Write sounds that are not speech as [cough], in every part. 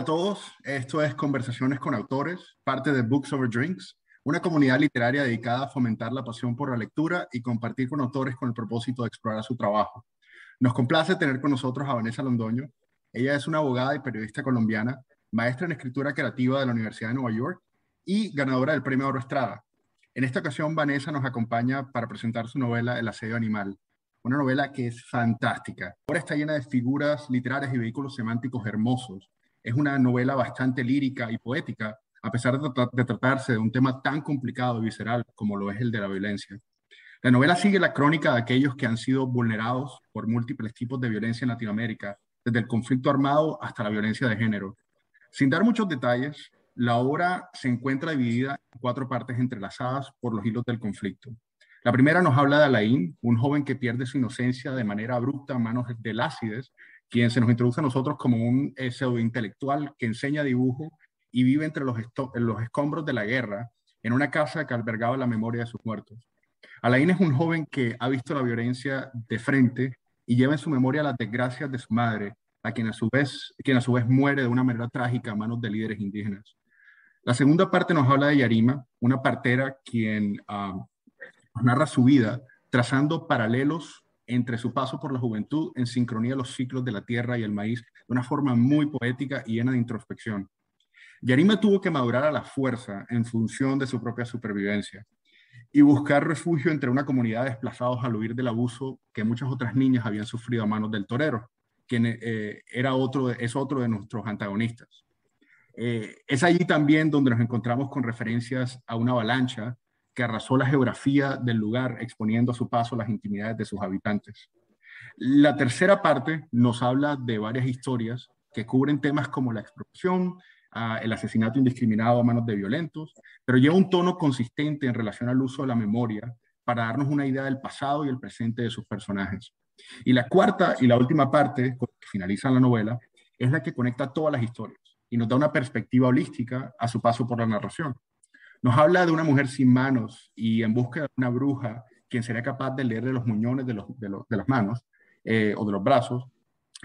Hola a todos, esto es Conversaciones con Autores, parte de Books Over Drinks, una comunidad literaria dedicada a fomentar la pasión por la lectura y compartir con autores con el propósito de explorar su trabajo. Nos complace tener con nosotros a Vanessa Londoño. Ella es una abogada y periodista colombiana, maestra en escritura creativa de la Universidad de Nueva York y ganadora del Premio Oro Estrada. En esta ocasión, Vanessa nos acompaña para presentar su novela El asedio animal, una novela que es fantástica. Ahora está llena de figuras literarias y vehículos semánticos hermosos. Es una novela bastante lírica y poética, a pesar de, tratarse de un tema tan complicado y visceral como lo es el de la violencia. La novela sigue la crónica de aquellos que han sido vulnerados por múltiples tipos de violencia en Latinoamérica, desde el conflicto armado hasta la violencia de género. Sin dar muchos detalles, la obra se encuentra dividida en cuatro partes entrelazadas por los hilos del conflicto. La primera nos habla de Alain, un joven que pierde su inocencia de manera abrupta a manos de Lácides, quien se nos introduce a nosotros como un eh, pseudo intelectual que enseña dibujo y vive entre los, los escombros de la guerra en una casa que albergaba la memoria de sus muertos. Alain es un joven que ha visto la violencia de frente y lleva en su memoria las desgracias de su madre, a quien a su vez, quien a su vez muere de una manera trágica a manos de líderes indígenas. La segunda parte nos habla de Yarima, una partera quien ah, narra su vida trazando paralelos entre su paso por la juventud en sincronía los ciclos de la tierra y el maíz de una forma muy poética y llena de introspección. Yarima tuvo que madurar a la fuerza en función de su propia supervivencia y buscar refugio entre una comunidad de desplazados al huir del abuso que muchas otras niñas habían sufrido a manos del torero, quien eh, era otro, es otro de nuestros antagonistas. Eh, es allí también donde nos encontramos con referencias a una avalancha arrasó la geografía del lugar, exponiendo a su paso las intimidades de sus habitantes. La tercera parte nos habla de varias historias que cubren temas como la expropiación, ah, el asesinato indiscriminado a manos de violentos, pero lleva un tono consistente en relación al uso de la memoria para darnos una idea del pasado y el presente de sus personajes. Y la cuarta y la última parte, que finaliza la novela, es la que conecta todas las historias y nos da una perspectiva holística a su paso por la narración. Nos habla de una mujer sin manos y en busca de una bruja quien sería capaz de leerle los muñones de, los, de, las manos eh, o de los brazos,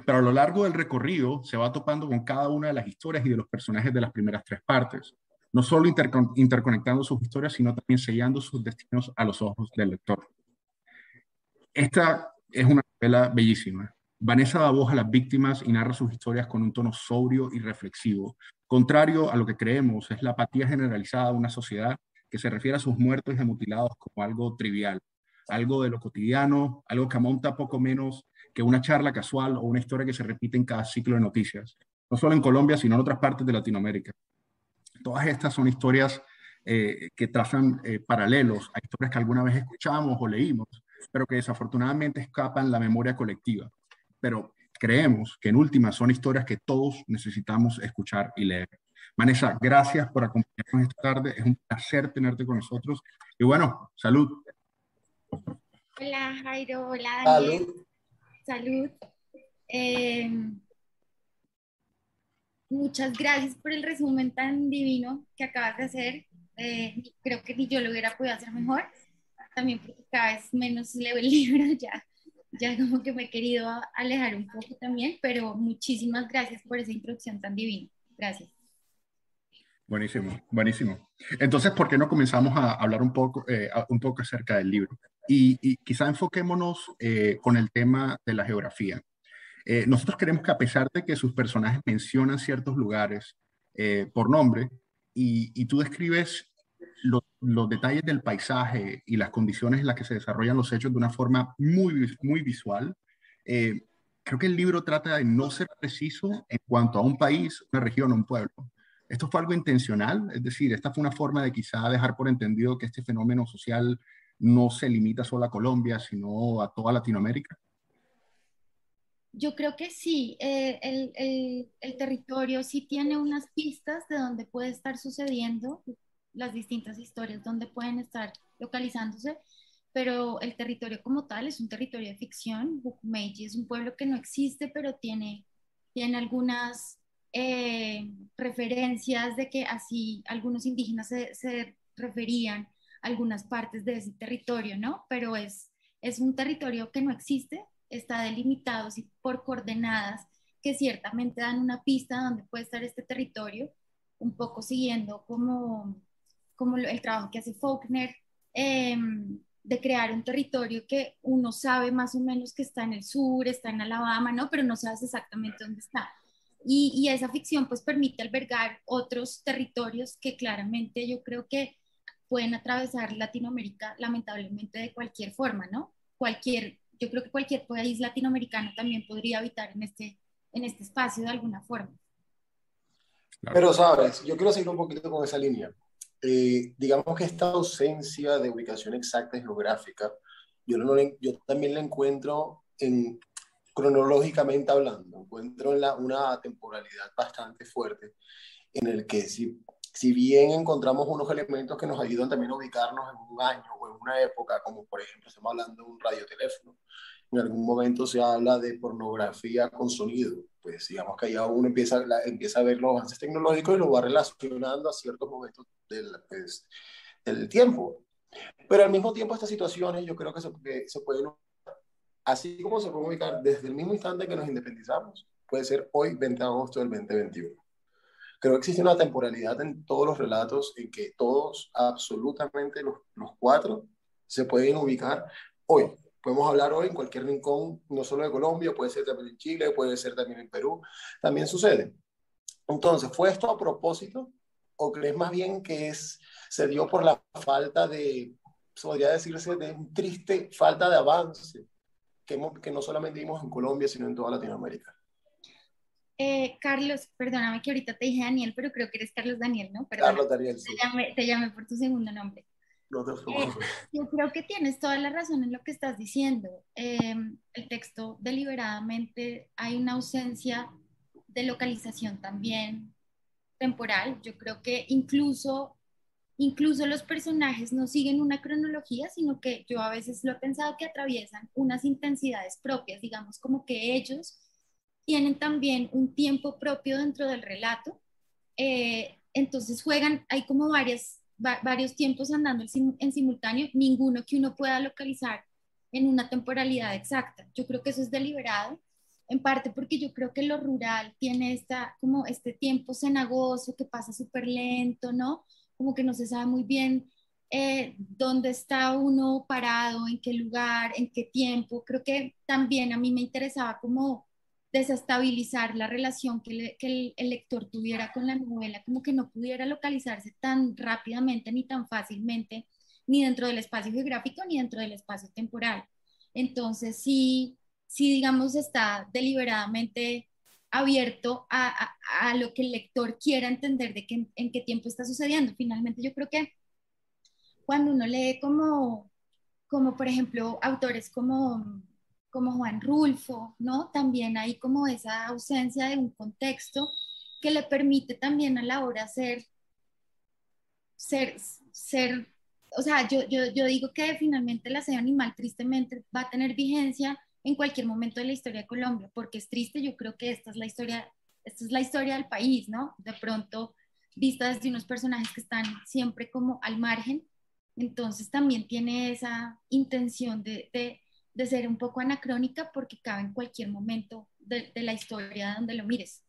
pero a lo largo del recorrido se va topando con cada una de las historias y de los personajes de las primeras tres partes, no solo interconectando sus historias, sino también sellando sus destinos a los ojos del lector. Esta es una novela bellísima. Vanessa da voz a las víctimas y narra sus historias con un tono sobrio y reflexivo, Contrario a lo que creemos, es la apatía generalizada de una sociedad que se refiere a sus muertos y mutilados como algo trivial, algo de lo cotidiano, algo que amonta poco menos que una charla casual o una historia que se repite en cada ciclo de noticias, no solo en Colombia, sino en otras partes de Latinoamérica. Todas estas son historias eh, que trazan eh, paralelos a historias que alguna vez escuchamos o leímos, pero que desafortunadamente escapan la memoria colectiva. Pero creemos que en última son historias que todos necesitamos escuchar y leer. Vanessa, gracias por acompañarnos esta tarde. Es un placer tenerte con nosotros. Y bueno, salud. Hola Jairo, hola Daniel. Salud. Eh, muchas gracias por el resumen tan divino que acabas de hacer. Eh, creo que ni yo lo hubiera podido hacer mejor. También porque cada vez menos leo el [laughs] libro ya ya [laughs] como que me he querido alejar un poco también, pero muchísimas gracias por esa introducción tan divina. Gracias. Buenísimo, buenísimo. Entonces, ¿por qué no comenzamos a hablar un poco, eh, un poco acerca del libro? Y, quizá enfoquémonos eh, con el tema de la geografía. Eh, nosotros queremos que a pesar de que sus personajes mencionan ciertos lugares por nombre, y, y tú describes los detalles del paisaje y las condiciones en las que se desarrollan los hechos de una forma muy, muy visual. Eh, creo que el libro trata de no ser preciso en cuanto a un país, una región o un pueblo. Esto fue algo intencional, es decir, esta fue una forma de quizá dejar por entendido que este fenómeno social no se limita solo a Colombia, sino a toda Latinoamérica. Yo creo que sí, eh, el, el, el, territorio sí tiene unas pistas de donde puede estar sucediendo las distintas historias donde pueden estar localizándose, pero el territorio como tal es un territorio de ficción. Bukumeji es un pueblo que no existe, pero tiene, tiene algunas eh, referencias de que así algunos indígenas se, se, referían a algunas partes de ese territorio, ¿no? Pero es, es un territorio que no existe, está delimitado por coordenadas que ciertamente dan una pista de dónde puede estar este territorio, un poco siguiendo como, como el trabajo que hace Faulkner, em, de crear un territorio que uno sabe más o menos que está en el sur, está en Alabama, ¿no? Pero no sabes exactamente dónde está. Y, y, esa ficción pues permite albergar otros territorios que claramente yo creo que pueden atravesar Latinoamérica lamentablemente de cualquier forma, ¿no? Cualquier, yo creo que cualquier país latinoamericano también podría habitar en este, en este espacio de alguna forma. Pero sabes, yo quiero seguir un poquito con esa línea. Eh, digamos que esta ausencia de ubicación exacta geográfica, yo, no, yo también la encuentro en, cronológicamente hablando, encuentro en la, una temporalidad bastante fuerte en el que si, si bien encontramos unos elementos que nos ayudan también a ubicarnos en un año o en una época, como por ejemplo estamos hablando de un radioteléfono, en algún momento se habla de pornografía con sonido, pues digamos que ya uno empieza, empieza a ver los avances tecnológicos y lo va relacionando a ciertos momentos del, pues, del tiempo. Pero al mismo tiempo estas situaciones yo creo que se, que se pueden así como se puede ubicar desde el mismo instante que nos independizamos, puede ser hoy 20 de agosto del 2021. Creo que existe una temporalidad en todos los relatos en que todos, absolutamente los, los cuatro, se pueden ubicar hoy. Podemos hablar hoy en cualquier rincón, no solo de Colombia, puede ser también en Chile, puede ser también en Perú, también sucede. Entonces, ¿fue esto a propósito? ¿O crees más bien que es, se dio por la falta de, podría decirse, de un triste falta de avance que, que no solamente vimos en Colombia, sino en toda Latinoamérica. Eh, Carlos, perdóname que ahorita te dije Daniel, pero creo que eres Carlos Daniel, ¿no? Carlos Daniel, sí. Te llamé, por tu segundo nombre. Eh, yo creo que tienes toda la razón en lo que estás diciendo. Em, el texto deliberadamente hay una ausencia de localización también temporal. Yo creo que incluso incluso los personajes no siguen una cronología, sino que yo a veces lo he pensado que atraviesan unas intensidades propias, digamos como que ellos tienen también un tiempo propio dentro del relato, eh, entonces juegan, hay como varias, varios tiempos andando en simultáneo, ninguno que uno pueda localizar en una temporalidad exacta. Yo creo que eso es deliberado, en parte porque yo creo que lo rural tiene esta, como este tiempo cenagoso que pasa súper lento, ¿no? como que no se sabe muy bien eh, dónde está uno parado, en qué lugar, en qué tiempo. Creo que también a mí me interesaba como desestabilizar la relación que, el, lector tuviera con la novela, como que no pudiera localizarse tan rápidamente ni tan fácilmente, ni dentro del espacio geográfico ni dentro del espacio temporal. Entonces, sí, sí digamos, está deliberadamente abierto a, a, lo que el lector quiera entender de qué, en qué tiempo está sucediendo. Finalmente, yo creo que cuando uno lee como, como por ejemplo, autores como, como Juan Rulfo, ¿no? También hay como esa ausencia de un contexto que le permite también a la hora ser, ser, ser o sea, yo, yo, yo digo que finalmente la sed animal tristemente va a tener vigencia en cualquier momento de la historia de Colombia, porque es triste, yo creo que esta es la historia, esta es la historia del país, ¿no? De pronto, vista desde unos personajes que están siempre como al margen, entonces también tiene esa intención de, de, de ser un poco anacrónica porque cabe en cualquier momento de, la historia donde lo mires.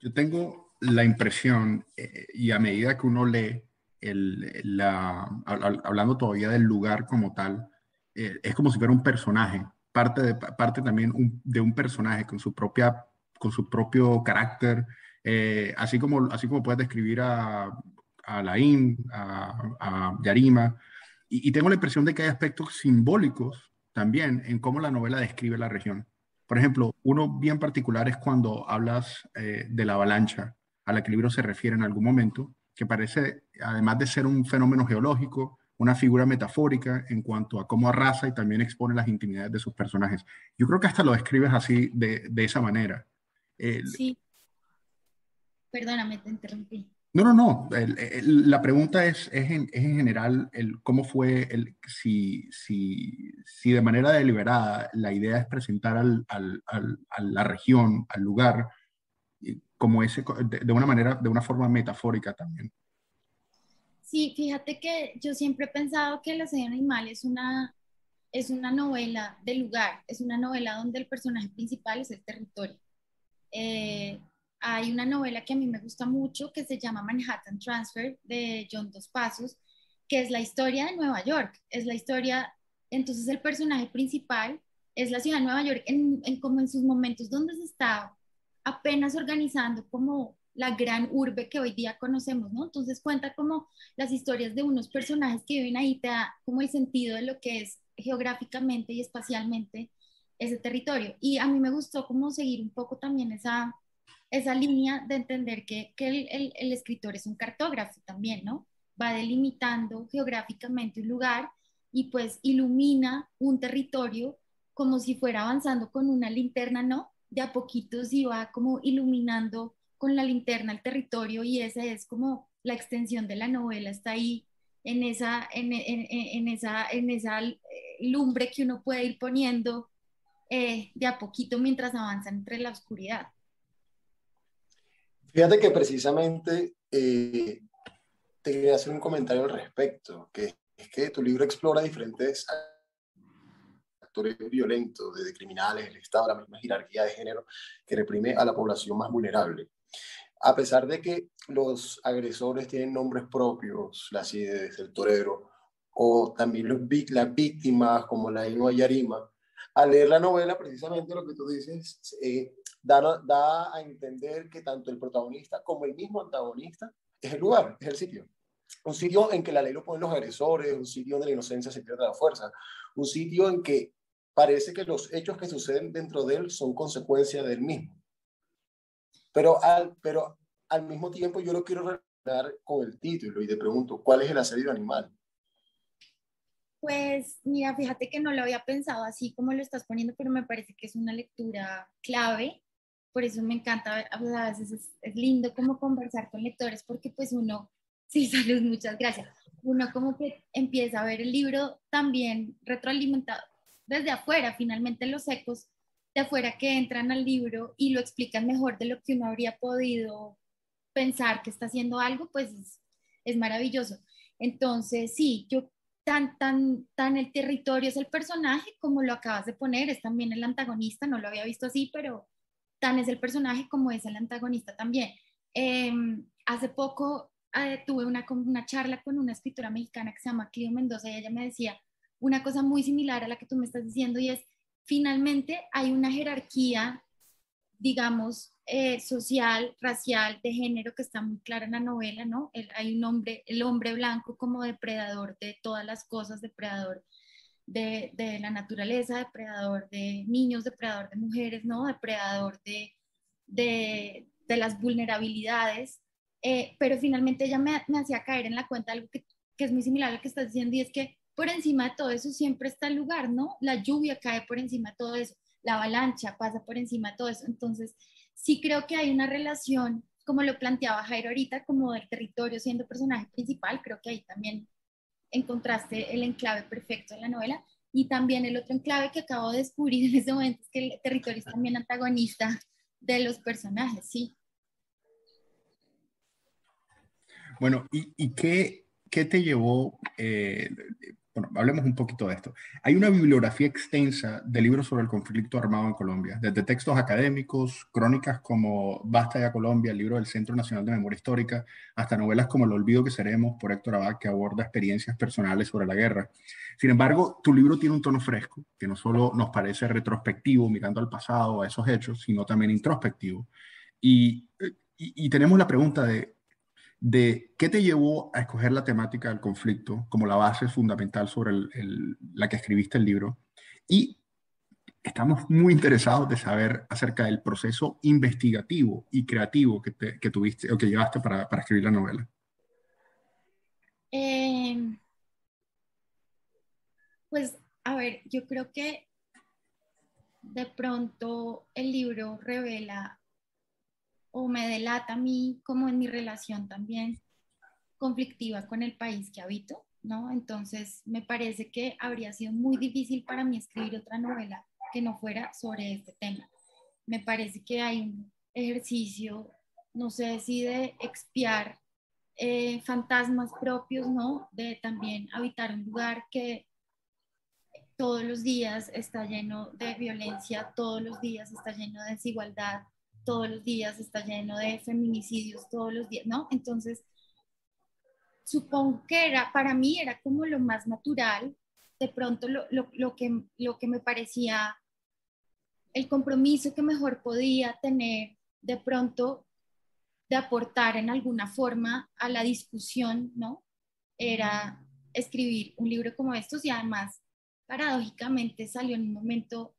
Yo tengo la impresión, eh, y a medida que uno lee, el, la, hablando todavía del lugar como tal, eh, es como si fuera un personaje, parte, de, parte también de un personaje con su, propia, con su propio carácter, eh, así, como, así como puedes describir a, a Laín, a Yarima, y, tengo la impresión de que hay aspectos simbólicos también en cómo la novela describe la región. Por ejemplo, uno bien particular es cuando hablas eh, de la avalancha, a la que el libro se refiere en algún momento, que parece, además de ser un fenómeno geológico, una figura metafórica en cuanto a cómo arrasa y también expone las intimidades de sus personajes. Yo creo que hasta lo describes así, de, de esa manera. sí. Perdóname, te interrumpí. No, no, no. la pregunta es, es, en, es, en, general cómo fue, el, si, si, si, de manera deliberada la idea es presentar al, al, a la región, al lugar, como ese, de, una manera, de una forma metafórica también. Sí, fíjate que yo siempre he pensado que la serie animal es una, es una novela de lugar, es una novela donde el personaje principal es el territorio. Eh, hay una novela que a mí me gusta mucho que se llama Manhattan Transfer de John Dos Pasos, que es la historia de Nueva York, es la historia, entonces el personaje principal es la ciudad de Nueva York en, como en sus momentos donde se está apenas organizando como la gran urbe que hoy día conocemos, ¿no? Entonces cuenta como las historias de unos personajes que viven ahí, te da como el sentido de lo que es geográficamente y espacialmente ese territorio. Y a mí me gustó como seguir un poco también esa, esa línea de entender que, el, escritor es un cartógrafo también, ¿no? Va delimitando geográficamente un lugar y pues ilumina un territorio como si fuera avanzando con una linterna, ¿no? De a poquitos y va como iluminando con la linterna el territorio y esa es como la extensión de la novela, está ahí en esa, en, en, en esa, en esa eh, lumbre que uno puede ir poniendo eh, de a poquito mientras avanza entre la oscuridad. Fíjate que precisamente eh, te quería hacer un comentario al respecto, que es que tu libro explora diferentes actores violentos, desde criminales, el Estado, la misma jerarquía de género que reprime a la población más vulnerable. A pesar de que los agresores tienen nombres propios, las ideas del torero, o también los, las víctimas como la Inua Yarima, al leer la novela, precisamente lo que tú dices, eh, da, da, a entender que tanto el protagonista como el mismo antagonista es el lugar, es el sitio. Un sitio en que la ley lo ponen los agresores, un sitio donde la inocencia se pierde la fuerza, un sitio en que parece que los hechos que suceden dentro de él son consecuencia del mismo. Pero al, pero al mismo tiempo yo lo quiero relacionar con el título y te pregunto, ¿cuál es el asedio animal? Pues mira, fíjate que no lo había pensado así como lo estás poniendo, pero me parece que es una lectura clave. Por eso me encanta, a veces es, es lindo como conversar con lectores porque pues uno, [laughs] sí, salud, muchas gracias. Uno como que empieza a ver el libro también retroalimentado desde afuera, finalmente los ecos de afuera que entran al libro y lo explican mejor de lo que uno habría podido pensar que está haciendo algo, pues es, maravilloso. Entonces, sí, yo tan, tan, tan el territorio es el personaje como lo acabas de poner, es también el antagonista, no lo había visto así, pero tan es el personaje como es el antagonista también. Em, hace poco eh, tuve una, una charla con una escritora mexicana que se llama Clio Mendoza y ella me decía una cosa muy similar a la que tú me estás diciendo y es, finalmente hay una jerarquía, digamos, eh, social, racial, de género que está muy clara en la novela, ¿no? hay un hombre, el hombre blanco como depredador de todas las cosas, depredador de, la naturaleza, depredador de niños, depredador de mujeres, ¿no? Depredador de, de, de las vulnerabilidades. Eh, pero finalmente ella me, me, hacía caer en la cuenta algo que, que es muy similar a lo que estás diciendo y es que por encima de todo eso siempre está el lugar, ¿no? La lluvia cae por encima de todo eso, la avalancha pasa por encima de todo eso. Entonces, sí creo que hay una relación, como lo planteaba Jairo ahorita, como del territorio siendo personaje principal, creo que ahí también encontraste el enclave perfecto en la novela. Y también el otro enclave que acabo de descubrir en ese momento es que el territorio es también antagonista de los personajes, sí. Bueno, ¿y, qué, qué, te llevó, eh, bueno, hablemos un poquito de esto. Hay una bibliografía extensa de libros sobre el conflicto armado en Colombia, desde textos académicos, crónicas como Basta ya Colombia, el libro del Centro Nacional de Memoria Histórica, hasta novelas como El olvido que seremos por Héctor Abad, que aborda experiencias personales sobre la guerra. Sin embargo, tu libro tiene un tono fresco, que no solo nos parece retrospectivo, mirando al pasado, a esos hechos, sino también introspectivo. y, y tenemos la pregunta de de qué te llevó a escoger la temática del conflicto como la base fundamental sobre la que escribiste el libro. Y estamos muy interesados de saber acerca del proceso investigativo y creativo que, tuviste o que llevaste para, escribir la novela. Em, pues, a ver, yo creo que de pronto el libro revela o me delata a mí como en mi relación también conflictiva con el país que habito, ¿no? Entonces me parece que habría sido muy difícil para mí escribir otra novela que no fuera sobre este tema. Me parece que hay un ejercicio, no sé si de expiar eh, fantasmas propios, ¿no? De también habitar un lugar que todos los días está lleno de violencia, todos los días está lleno de desigualdad, todos los días está lleno de feminicidios, todos los días, ¿no? Entonces, supongo que era, para mí era como lo más natural, de pronto lo, lo, que, lo que me parecía el compromiso que mejor podía tener de pronto de aportar en alguna forma a la discusión, ¿no? Era escribir un libro como estos y además, paradójicamente, salió en un momento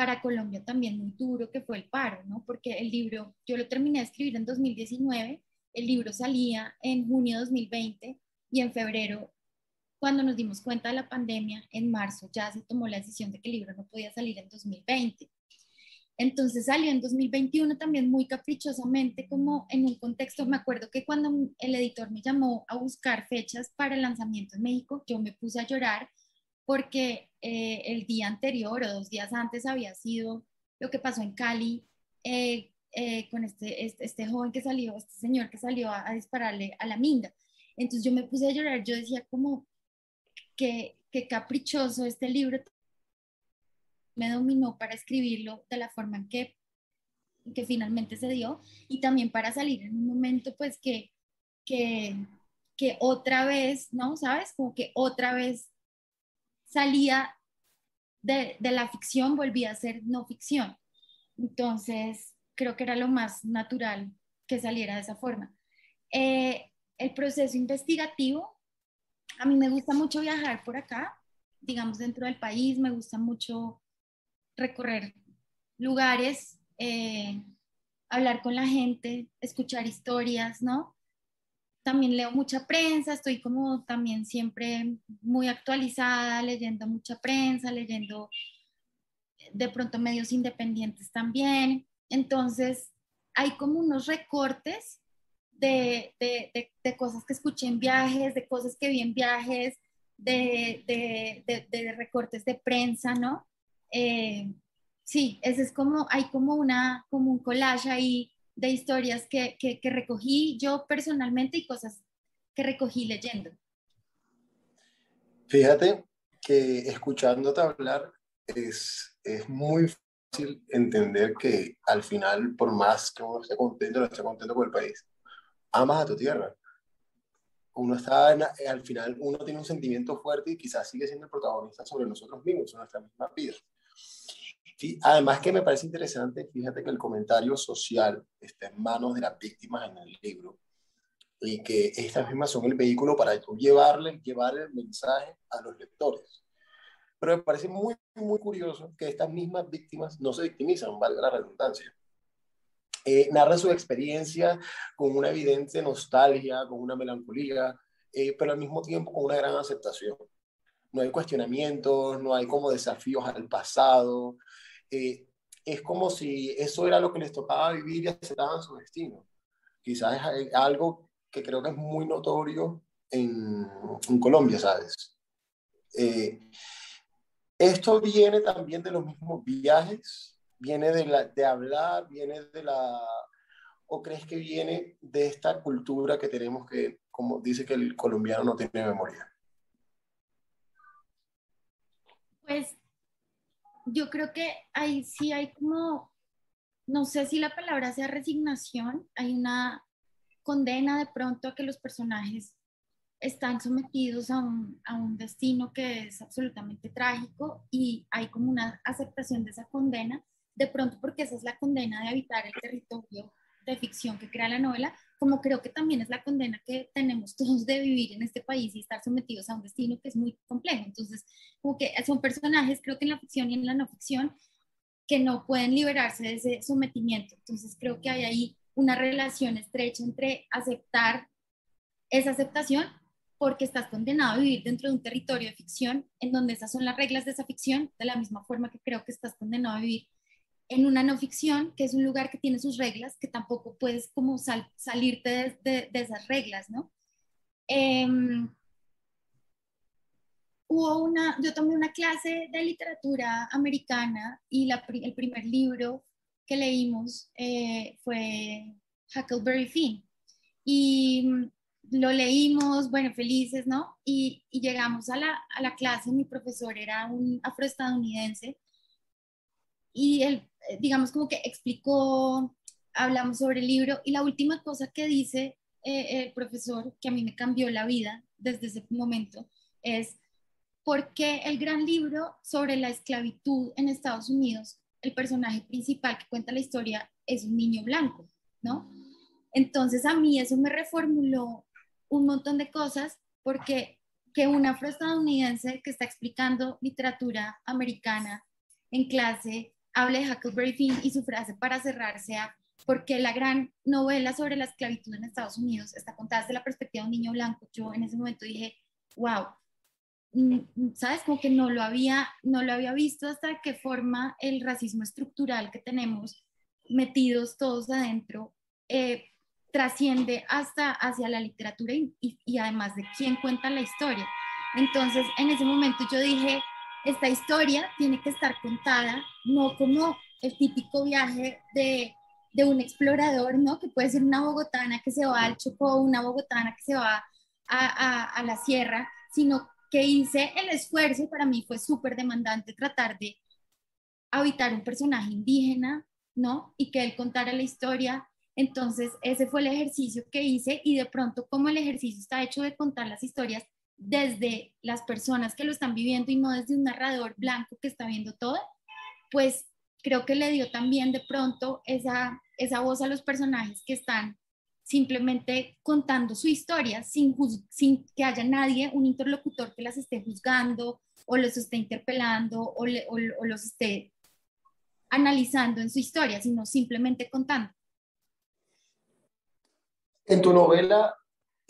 para Colombia también muy duro, que fue el paro, ¿no? Porque el libro, yo lo terminé de escribir en 2019, el libro salía en junio de 2020 y en febrero, cuando nos dimos cuenta de la pandemia, en marzo ya se tomó la decisión de que el libro no podía salir en 2020. Entonces salió en 2021 también muy caprichosamente, como en un contexto, me acuerdo que cuando el editor me llamó a buscar fechas para el lanzamiento en México, yo me puse a llorar porque eh, el día anterior o dos días antes había sido lo que pasó en Cali eh, eh, con este, este, este, joven que salió, este señor que salió a, dispararle a la minga. Entonces yo me puse a llorar, yo decía como que, que caprichoso este libro me dominó para escribirlo de la forma en que, que finalmente se dio y también para salir en un momento pues que, que, que otra vez, ¿no? ¿Sabes? Como que otra vez salía de, de, la ficción, volvía a ser no ficción. Entonces, creo que era lo más natural que saliera de esa forma. Eh, el proceso investigativo, a mí me gusta mucho viajar por acá, digamos dentro del país, me gusta mucho recorrer lugares, eh, hablar con la gente, escuchar historias, ¿no? También leo mucha prensa, estoy como también siempre muy actualizada, leyendo mucha prensa, leyendo de pronto medios independientes también. Entonces, hay como unos recortes de, cosas que escuché en viajes, de cosas que vi en viajes, de, recortes de prensa, ¿no? Eh, sí, ese es como, hay como, una, como un collage ahí de historias que, recogí yo personalmente y cosas que recogí leyendo. Fíjate que escuchándote hablar es, es muy fácil entender que al final, por más que uno esté contento, no esté contento con el país, amas a tu tierra. Uno está, al final, uno tiene un sentimiento fuerte y quizás sigue siendo el protagonista sobre nosotros mismos, sobre nuestra misma vida. Además que me parece interesante, fíjate que el comentario social está en manos de las víctimas en el libro y que estas mismas son el vehículo para llevarle, llevar el mensaje a los lectores. Pero me parece muy, muy curioso que estas mismas víctimas no se victimizan, valga la redundancia. Eh, su experiencia con una evidente nostalgia, con una melancolía, eh, pero al mismo tiempo con una gran aceptación. No hay cuestionamientos, no hay como desafíos al pasado, eh, es como si eso era lo que les tocaba vivir y aceptaban su destino. Quizás es algo que creo que es muy notorio en, en Colombia, ¿sabes? Eh, esto viene también de los mismos viajes, viene de, la, de hablar, viene de la... ¿O crees que viene de esta cultura que tenemos que, como dice que el colombiano no tiene memoria? Pues yo creo que ahí sí hay como, no sé si la palabra sea resignación, hay una condena de pronto a que los personajes están sometidos a un, a un, destino que es absolutamente trágico y hay como una aceptación de esa condena, de pronto porque esa es la condena de habitar el territorio de ficción que crea la novela, como creo que también es la condena que tenemos todos de vivir en este país y estar sometidos a un destino que es muy complejo. Entonces, como que son personajes, creo que en la ficción y en la no ficción, que no pueden liberarse de ese sometimiento. Entonces, creo que hay ahí una relación estrecha entre aceptar esa aceptación porque estás condenado a vivir dentro de un territorio de ficción en donde esas son las reglas de esa ficción, de la misma forma que creo que estás condenado a vivir en una no ficción, que es un lugar que tiene sus reglas, que tampoco puedes como salirte de, esas reglas, ¿no? Em, hubo una, yo tomé una clase de literatura americana y la, el primer libro que leímos eh, fue Huckleberry Finn. Y lo leímos, bueno, felices, ¿no? Y, y llegamos a la, a la, clase, mi profesor era un afroestadounidense y él, eh, digamos, como que explicó, hablamos sobre el libro y la última cosa que dice eh, el profesor, que a mí me cambió la vida desde ese momento, es por qué el gran libro sobre la esclavitud en Estados Unidos, el personaje principal que cuenta la historia es un niño blanco, ¿no? Entonces a mí eso me reformuló un montón de cosas porque que un afroestadounidense que está explicando literatura americana en clase hable de Huckleberry Finn y su frase para cerrar sea porque la gran novela sobre la esclavitud en Estados Unidos está contada desde la perspectiva de un niño blanco. Yo en ese momento dije, wow, mm, mm, ¿sabes? Como que no lo había, no lo había visto hasta qué forma el racismo estructural que tenemos metidos todos adentro eh, trasciende hasta hacia la literatura y, y, además de quién cuenta la historia. Entonces, en ese momento yo dije, esta historia tiene que estar contada no como el típico viaje de, de, un explorador, ¿no? Que puede ser una bogotana que se va al Chocó, una bogotana que se va a, a, la sierra, sino que hice el esfuerzo para mí fue súper demandante tratar de habitar un personaje indígena, ¿no? Y que él contara la historia entonces, ese fue el ejercicio que hice y de pronto como el ejercicio está hecho de contar las historias desde las personas que lo están viviendo y no desde un narrador blanco que está viendo todo, pues creo que le dio también de pronto esa, esa voz a los personajes que están simplemente contando su historia sin, que haya nadie, un interlocutor que las esté juzgando o los esté interpelando o, o los esté analizando en su historia, sino simplemente contando. En tu novela,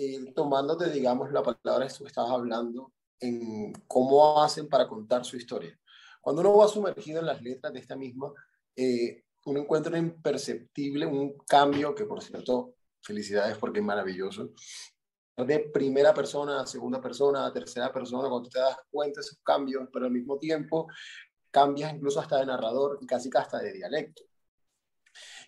eh, tomándote, digamos, la palabra que estabas hablando, en cómo hacen para contar su historia. Cuando uno va sumergido en las letras de esta misma, eh, uno encuentra un imperceptible, un cambio que, por cierto, felicidades porque es maravilloso, de primera persona a segunda persona a tercera persona, cuando te das cuenta de esos cambios, pero al mismo tiempo cambias incluso hasta de narrador y casi hasta de dialecto.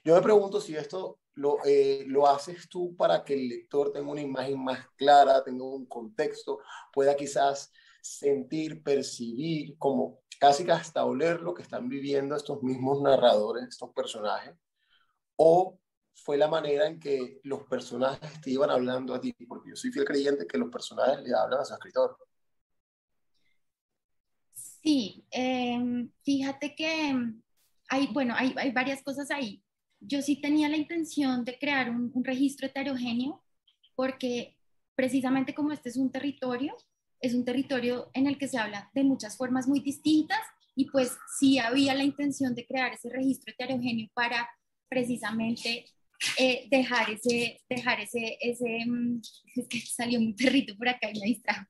Yo me pregunto si esto lo, eh, lo haces tú para que el lector tenga una imagen más clara, tenga un contexto, pueda quizás sentir, percibir, como casi hasta oler lo que están viviendo estos mismos narradores, estos personajes, o fue la manera en que los personajes te iban hablando a ti, porque yo soy fiel creyente que los personajes le hablan a su escritor. Sí, em, fíjate que hay, bueno, hay, hay varias cosas ahí yo sí tenía la intención de crear un, registro heterogéneo porque precisamente como este es un territorio, es un territorio en el que se habla de muchas formas muy distintas y pues sí había la intención de crear ese registro heterogéneo para precisamente eh, dejar ese, dejar ese, ese, mm, [laughs] es que salió mi perrito por acá y me distrajo,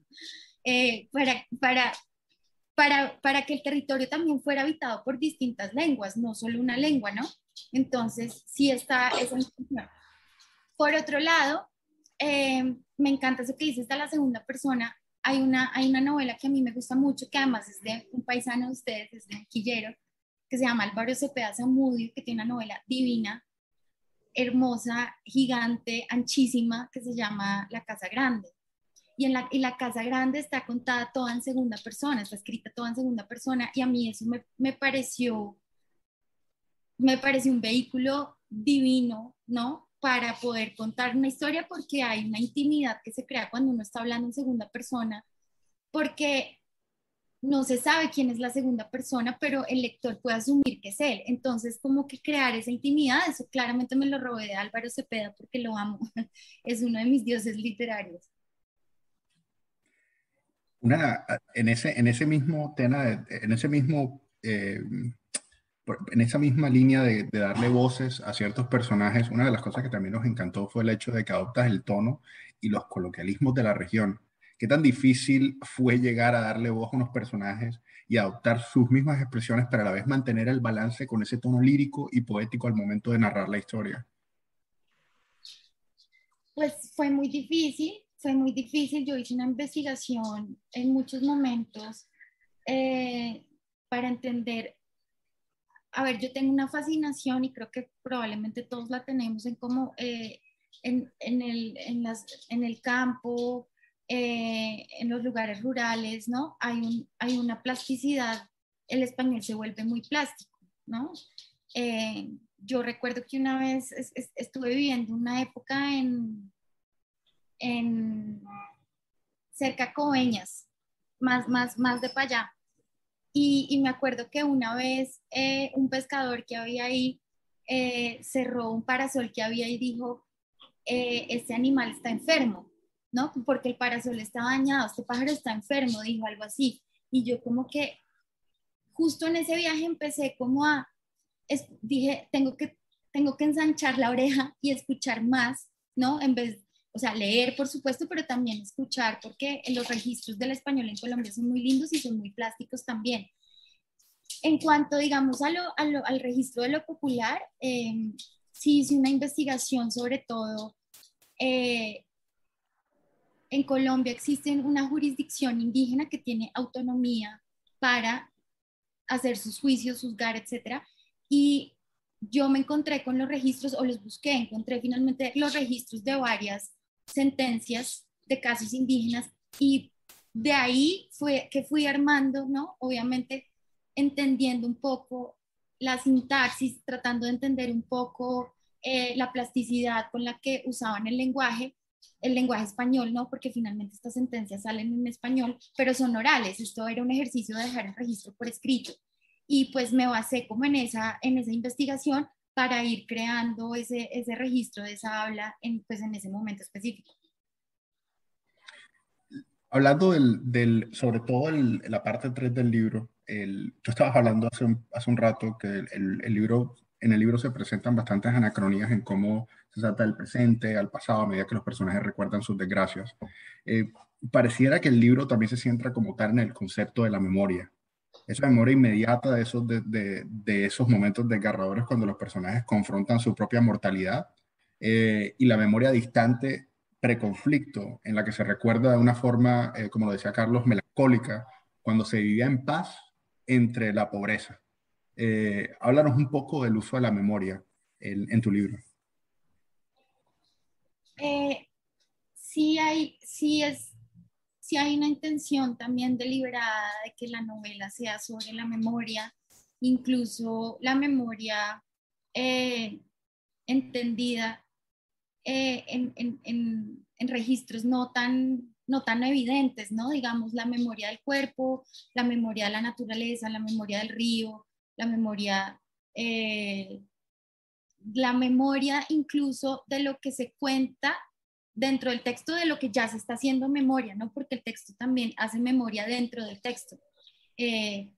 eh, para, para, para, para que el territorio también fuera habitado por distintas lenguas, no solo una lengua, ¿no? Entonces, sí está esa intención. Por otro lado, eh, me encanta eso que dices de la segunda persona. Hay una, hay una novela que a mí me gusta mucho, que además es de un paisano de ustedes, es de Quillero, que se llama Álvaro Cepeda Zamudio, que tiene una novela divina, hermosa, gigante, anchísima, que se llama La Casa Grande. Y en la, y la Casa Grande está contada toda en segunda persona, está escrita toda en segunda persona, y a mí eso me, me pareció me parece un vehículo divino, ¿no? Para poder contar una historia porque hay una intimidad que se crea cuando uno está hablando en segunda persona, porque no se sabe quién es la segunda persona, pero el lector puede asumir que es él. Entonces, como que crear esa intimidad, eso claramente me lo robé de Álvaro Cepeda porque lo amo. [laughs] es uno de mis dioses literarios. Una, en, ese, en ese mismo tema, en ese mismo eh, en esa misma línea de, darle voces a ciertos personajes, una de las cosas que también nos encantó fue el hecho de que adoptas el tono y los coloquialismos de la región. ¿Qué tan difícil fue llegar a darle voz a unos personajes y adoptar sus mismas expresiones, pero a la vez mantener el balance con ese tono lírico y poético al momento de narrar la historia? Pues fue muy difícil, fue muy difícil. Yo hice una investigación en muchos momentos eh, para entender a ver, yo tengo una fascinación y creo que probablemente todos la tenemos en cómo eh, en, el, en, las, en el campo, eh, en los lugares rurales, ¿no? Hay, un, hay una plasticidad, el español se vuelve muy plástico, ¿no? Eh, yo recuerdo que una vez estuve viviendo una época en, en cerca Coveñas, más, más, más de para allá. Y, me acuerdo que una vez eh, un pescador que había ahí cerró un parasol que había y dijo, este animal está enfermo. ¿no? Porque el parasol está dañado, este pájaro está enfermo, dijo algo así. Y yo como que justo en ese viaje empecé como a, dije, tengo que, tengo que ensanchar la oreja y escuchar más, ¿no? En vez, o sea, leer, por supuesto, pero también escuchar, porque los registros del español en Colombia son muy lindos y son muy plásticos también. En cuanto, digamos, a al registro de lo popular, eh, sí hice una investigación sobre todo eh, en Colombia existe una jurisdicción indígena que tiene autonomía para hacer sus juicios, juzgar, etcétera. Y yo me encontré con los registros, o los busqué, encontré finalmente los registros de varias sentencias de casos indígenas y de ahí fue que fui armando, ¿no? Obviamente entendiendo un poco la sintaxis, tratando de entender un poco eh, la plasticidad con la que usaban el lenguaje el lenguaje español, ¿no? Porque finalmente estas sentencias salen en español, pero son orales. Esto era un ejercicio de dejar el registro por escrito. Y pues me basé como en esa, en esa investigación para ir creando ese, ese registro de esa habla en, pues en ese momento específico. Hablando del, del sobre todo el, la parte 3 del libro, el, tú estabas hablando hace un, hace un rato que el, el, libro, en el libro se presentan bastantes anacronías en cómo se trata del presente, al pasado, a medida que los personajes recuerdan sus desgracias. Eh, pareciera que el libro también se centra como tal en el concepto de la memoria. Esa memoria inmediata de esos, de, de, esos momentos desgarradores cuando los personajes confrontan su propia mortalidad eh, y la memoria distante preconflicto en la que se recuerda de una forma, eh, como lo decía Carlos, melancólica, cuando se vivía en paz entre la pobreza. háblanos un poco del uso de la memoria en tu libro. Eh, sí, hay, sí, es, sí hay una intención también deliberada de que la novela sea sobre la memoria, incluso la memoria eh, entendida eh, en, registros no tan, no tan evidentes, ¿no? Digamos, la memoria del cuerpo, la memoria de la naturaleza, la memoria del río, la memoria la memoria incluso de lo que se cuenta dentro del texto de lo que ya se está haciendo memoria, ¿no? Porque el texto también hace memoria dentro del texto. Eh,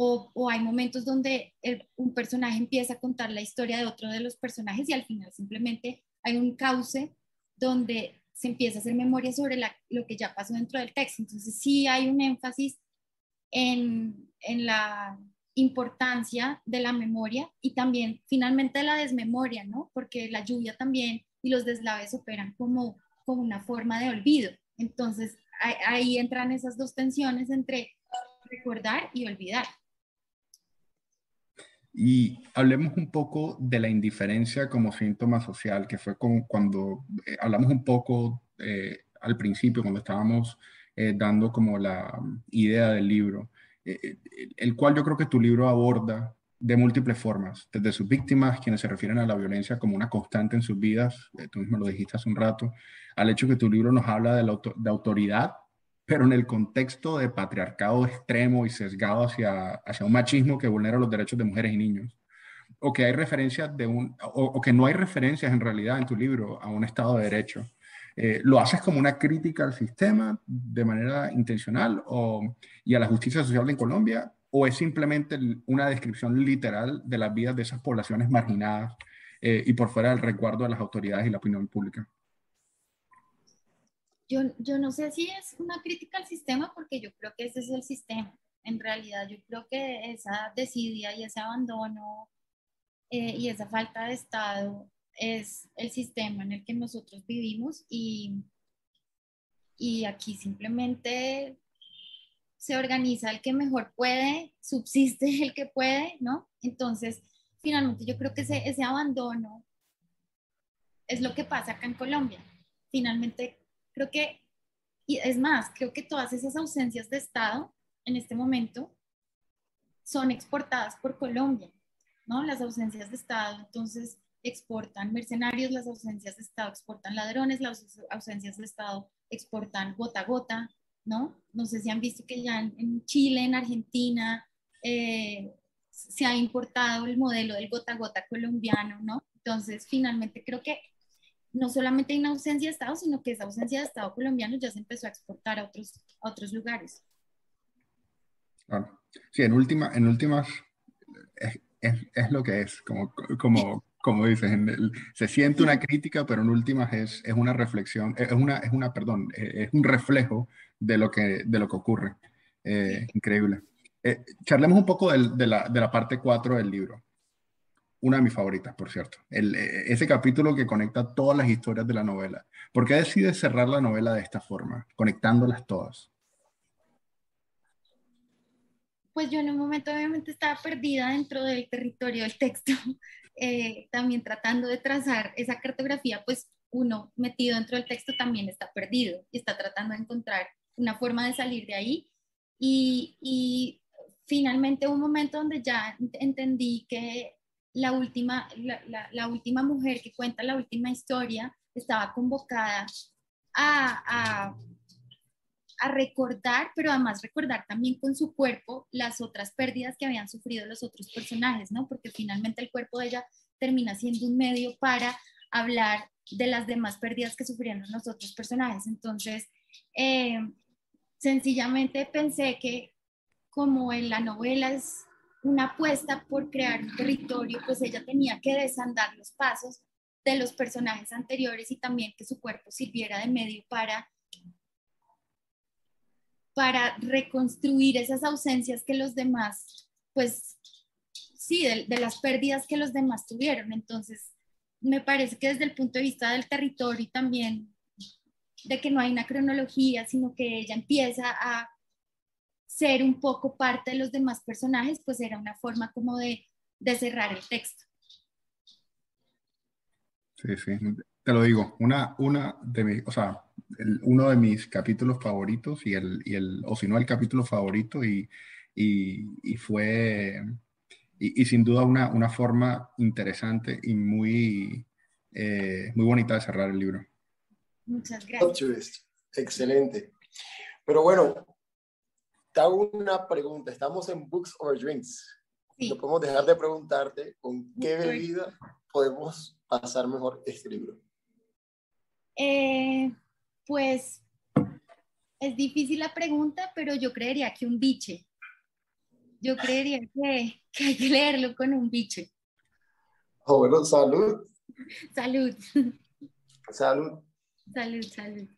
o, hay momentos donde un personaje empieza a contar la historia de otro de los personajes y al final simplemente hay un cauce donde se empieza a hacer memoria sobre lo que ya pasó dentro del texto. Entonces sí hay un énfasis en, en la importancia de la memoria y también finalmente la desmemoria, ¿no? Porque la lluvia también y los deslaves operan como, como una forma de olvido. Entonces ahí, entran esas dos tensiones entre recordar y olvidar. Y hablemos un poco de la indiferencia como síntoma social, que fue cuando eh, hablamos un poco eh, al principio, cuando estábamos eh, dando como la idea del libro. El cual yo creo que tu libro aborda de múltiples formas, desde sus víctimas, quienes se refieren a la violencia como una constante en sus vidas, eh, tú mismo lo dijiste hace un rato, al hecho que tu libro nos habla de, autoridad, pero en el contexto de patriarcado extremo y sesgado hacia, hacia un machismo que vulnera los derechos de mujeres y niños, o que hay referencias de un, o que no hay referencias en realidad en tu libro a un Estado de Derecho. Eh, ¿Lo haces como una crítica al sistema de manera intencional o, y a la justicia social en Colombia? ¿O es simplemente una descripción literal de las vidas de esas poblaciones marginadas eh, y por fuera del resguardo de las autoridades y la opinión pública? Yo, yo no sé si es una crítica al sistema porque yo creo que ese es el sistema. En realidad yo creo que esa desidia y ese abandono eh, y esa falta de Estado es el sistema en el que nosotros vivimos y, y aquí simplemente se organiza el que mejor puede, subsiste [laughs] el que puede, ¿no? Entonces, finalmente yo creo que ese, ese abandono es lo que pasa acá en Colombia. Finalmente, creo que, y es más, creo que todas esas ausencias de Estado en este momento son exportadas por Colombia, ¿no? Las ausencias de Estado, entonces exportan mercenarios, las ausencias de Estado exportan ladrones, las ausencias de Estado exportan gota a gota, ¿no? No sé si han visto que ya en, Chile, en Argentina, eh, se ha importado el modelo del gota a gota colombiano, ¿no? Entonces, finalmente creo que no solamente hay una ausencia de Estado, sino que esa ausencia de Estado colombiano ya se empezó a exportar a otros, a otros lugares. Sí, en, última, en últimas es, es lo que es, como, como, como dices, se siente una crítica, pero en últimas es, es una reflexión, es una, es una, perdón, es un reflejo de lo que, de lo que ocurre. Eh, increíble. Eh, charlemos un poco de, la, de, la, parte 4 del libro. Una de mis favoritas, por cierto. El, eh, ese capítulo que conecta todas las historias de la novela. ¿Por qué decides cerrar la novela de esta forma, conectándolas todas? Pues yo en un momento obviamente estaba perdida dentro del territorio del texto, eh, también tratando de trazar esa cartografía, pues uno metido dentro del texto también está perdido y está tratando de encontrar una forma de salir de ahí. Y, finalmente un momento donde ya entendí que la última, la, última mujer que cuenta la última historia estaba convocada a, a, recordar, pero además recordar también con su cuerpo las otras pérdidas que habían sufrido los otros personajes, ¿no? Porque finalmente el cuerpo de ella termina siendo un medio para hablar de las demás pérdidas que sufrieron los otros personajes. Entonces, eh, sencillamente pensé que como en la novela es una apuesta por crear un territorio, pues ella tenía que desandar los pasos de los personajes anteriores y también que su cuerpo sirviera de medio para para reconstruir esas ausencias que los demás, pues sí, de, las pérdidas que los demás tuvieron. Entonces, me parece que desde el punto de vista del territorio y también de que no hay una cronología, sino que ella empieza a ser un poco parte de los demás personajes, pues era una forma como de, de cerrar el texto. Sí, sí, te lo digo, una, una de mis, o sea, uno de mis capítulos favoritos y el, y el o si no el capítulo favorito y, y, y fue, y, y, sin duda una, una forma interesante y muy, eh, muy bonita de cerrar el libro. Muchas gracias. Excelente. Pero bueno, te hago una pregunta. Estamos en Books or Drinks. No podemos dejar de preguntarte con qué bebida podemos pasar mejor este libro. Eh, pues es difícil la pregunta, pero yo creería que un biche. Yo creería que, que hay que leerlo con un biche. Oh, bueno, salud. Salud. Salud. Salud, salud.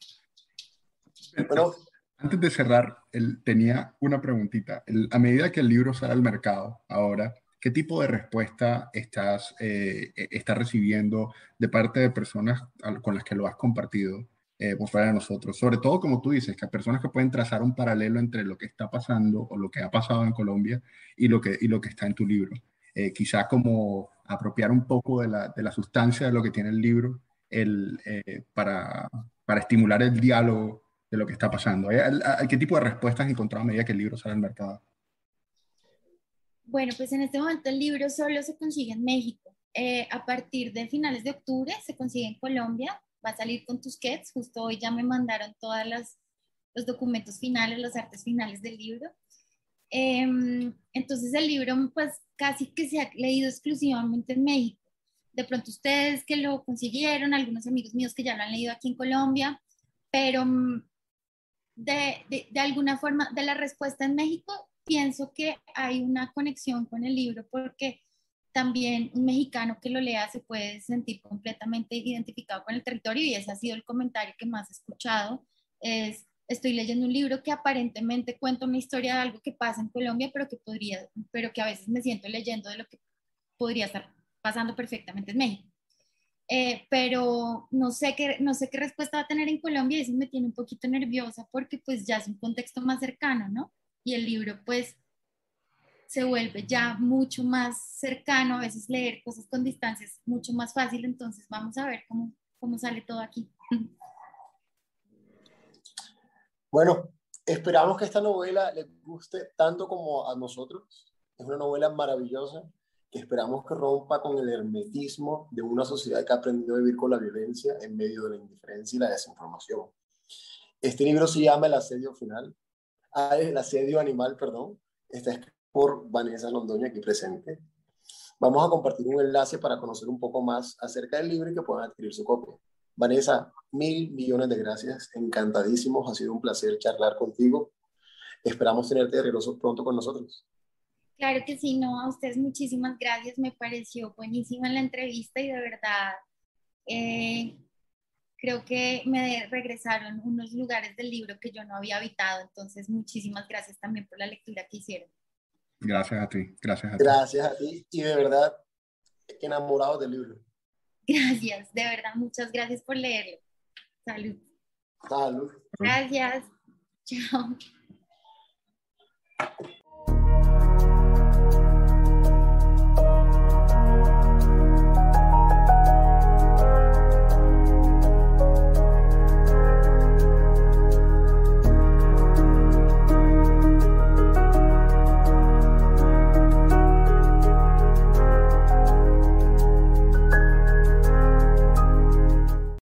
Bueno, antes de cerrar, él tenía una preguntita. a medida que el libro sale al mercado ahora, ¿qué tipo de respuesta estás, eh, e, recibiendo de parte de personas con las que lo has compartido eh, por fuera de nosotros? Sobre todo, como tú dices, que personas que pueden trazar un paralelo entre lo que está pasando o lo que ha pasado en Colombia y lo que, y lo que está en tu libro. Eh, quizá como apropiar un poco de la, de la, sustancia de lo que tiene el libro el, eh, para, para estimular el diálogo de lo que está pasando? ¿Qué tipo de respuestas encontrado a medida que el libro sale al mercado? Bueno, pues en este momento el libro solo se consigue en México. Eh, a partir de finales de octubre se consigue en Colombia. Va a salir con Tusquets. Justo hoy ya me mandaron todos los documentos finales, los artes finales del libro. Em, entonces el libro pues casi que se ha leído exclusivamente en México. De pronto ustedes que lo consiguieron, algunos amigos míos que ya lo han leído aquí en Colombia, pero mm, de, de, alguna forma, de la respuesta en México, pienso que hay una conexión con el libro porque también un mexicano que lo lea se puede sentir completamente identificado con el territorio y ese ha sido el comentario que más he escuchado. Es, estoy leyendo un libro que aparentemente cuenta una historia de algo que pasa en Colombia, pero que podría, pero que a veces me siento leyendo de lo que podría estar pasando perfectamente en México. Eh, pero no sé, qué, no sé qué respuesta va a tener en Colombia y eso me tiene un poquito nerviosa porque pues ya es un contexto más cercano, ¿no? Y el libro pues se vuelve ya mucho más cercano, a veces leer cosas con distancias mucho más fácil, entonces vamos a ver cómo, cómo sale todo aquí. Bueno, esperamos que esta novela les guste tanto como a nosotros. Es una novela maravillosa que esperamos que rompa con el hermetismo de una sociedad que ha aprendido a vivir con la violencia en medio de la indiferencia y la desinformación. Este libro se llama El asedio final, el asedio animal, perdón. Está escrito por Vanessa Londoño aquí presente. Vamos a compartir un enlace para conocer un poco más acerca del libro y que puedan adquirir su copia. Vanessa, mil millones de gracias, encantadísimos, ha sido un placer charlar contigo. Esperamos tenerte de regreso pronto con nosotros. Claro que sí, no, a ustedes muchísimas gracias, me pareció buenísima la entrevista y de verdad eh, creo que me regresaron unos lugares del libro que yo no había habitado, entonces muchísimas gracias también por la lectura que hicieron. Gracias a ti, gracias a ti. Gracias a ti y de verdad enamorado del libro. Gracias, de verdad, muchas gracias por leerlo. Salud. Salud. Gracias. Chao.